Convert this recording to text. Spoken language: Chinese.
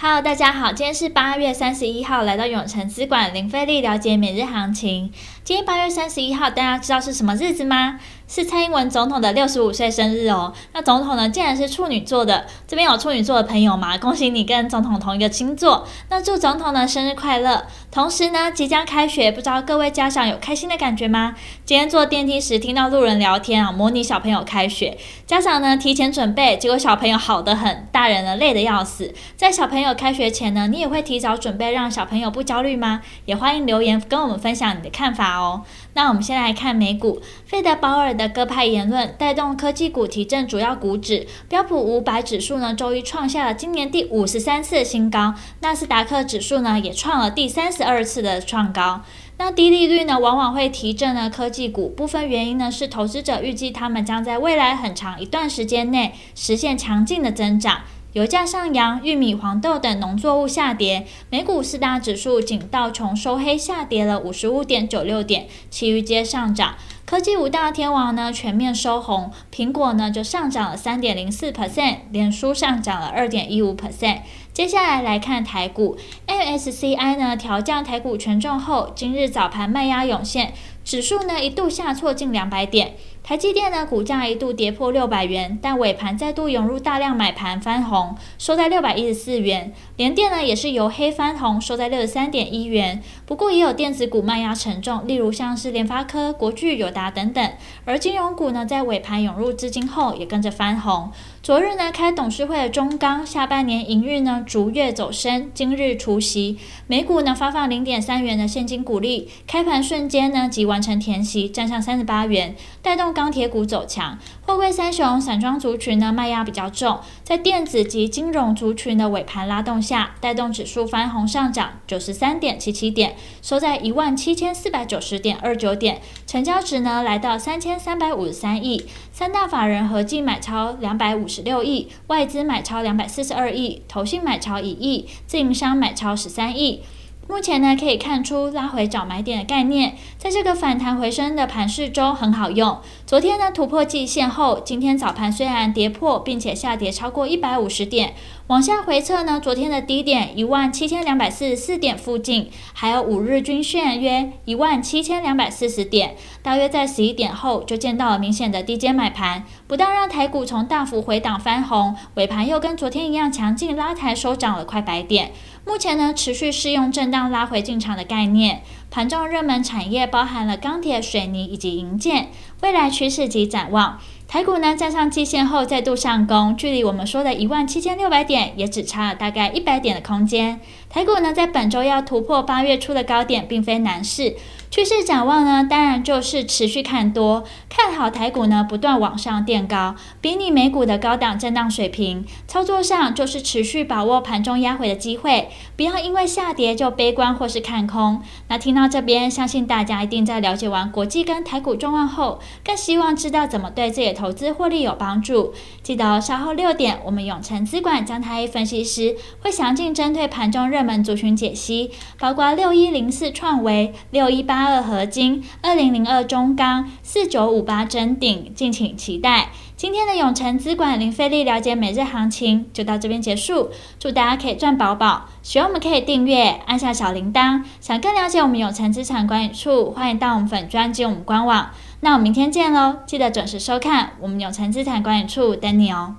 Hello，大家好，今天是八月三十一号，来到永城资管零费力了解每日行情。今天八月三十一号，大家知道是什么日子吗？是蔡英文总统的六十五岁生日哦。那总统呢，竟然是处女座的。这边有处女座的朋友吗？恭喜你跟总统同一个星座。那祝总统呢生日快乐。同时呢，即将开学，不知道各位家长有开心的感觉吗？今天坐电梯时听到路人聊天啊，模拟小朋友开学，家长呢提前准备，结果小朋友好得很，大人呢累得要死。在小朋友开学前呢，你也会提早准备，让小朋友不焦虑吗？也欢迎留言跟我们分享你的看法哦。那我们先来看美股，费德鲍尔的鸽派言论带动科技股提振主要股指，标普五百指数呢周一创下了今年第五十三次的新高，纳斯达克指数呢也创了第三十二次的创高。那低利率呢往往会提振呢科技股，部分原因呢是投资者预计他们将在未来很长一段时间内实现强劲的增长。油价上扬，玉米、黄豆等农作物下跌。美股四大指数仅道琼收黑下跌了五十五点九六点，其余皆上涨。科技五大天王呢全面收红，苹果呢就上涨了三点零四 percent，脸书上涨了二点一五 percent。接下来来看台股，MSCI 呢调降台股权重后，今日早盘卖压涌现，指数呢一度下挫近两百点。台积电呢，股价一度跌破六百元，但尾盘再度涌入大量买盘翻红，收在六百一十四元。联电呢，也是由黑翻红，收在六十三点一元。不过也有电子股卖压沉重，例如像是联发科、国巨、友达等等。而金融股呢，在尾盘涌入资金后，也跟着翻红。昨日呢，开董事会的中钢下半年营运呢逐月走升，今日除息，每股呢发放零点三元的现金股利，开盘瞬间呢即完成填息，站上三十八元，带动钢铁股走强。货柜三雄散装族群呢卖压比较重，在电子及金融族群的尾盘拉动下，带动指数翻红上涨九十三点七七点，收在一万七千四百九十点二九点，成交值呢来到三千三百五十三亿，三大法人合计买超两百五十。十六亿，外资买超两百四十二亿，投信买超一亿，自营商买超十三亿。目前呢，可以看出拉回找买点的概念，在这个反弹回升的盘势中很好用。昨天呢突破季线后，今天早盘虽然跌破，并且下跌超过一百五十点，往下回测呢，昨天的低点一万七千两百四十四点附近，还有五日均线约一万七千两百四十点，大约在十一点后就见到了明显的低阶买盘，不但让台股从大幅回档翻红，尾盘又跟昨天一样强劲拉抬收涨了快百点。目前呢，持续适用震荡拉回进场的概念。盘中热门产业包含了钢铁、水泥以及银建。未来趋势及展望，台股呢站上季线后再度上攻，距离我们说的一万七千六百点也只差了大概一百点的空间。台股呢在本周要突破八月初的高点，并非难事。趋势展望呢，当然就是持续看多，看好台股呢不断往上垫高，比拟美股的高档震荡水平。操作上就是持续把握盘中压回的机会，不要因为下跌就悲观或是看空。那听到这边，相信大家一定在了解完国际跟台股状况后，更希望知道怎么对自己的投资获利有帮助。记得稍后六点，我们永诚资管张太一分析师会详尽针对盘中热门族群解析，包括六一零四创维、六一八。八二合金，二零零二中钢，四九五八臻鼎，敬请期待。今天的永诚资管零费力了解每日行情就到这边结束，祝大家可以赚饱饱。喜欢我们可以订阅，按下小铃铛。想更了解我们永诚资产管理处，欢迎到我们粉专及我们官网。那我们明天见喽，记得准时收看我们永诚资产管理处等你哦。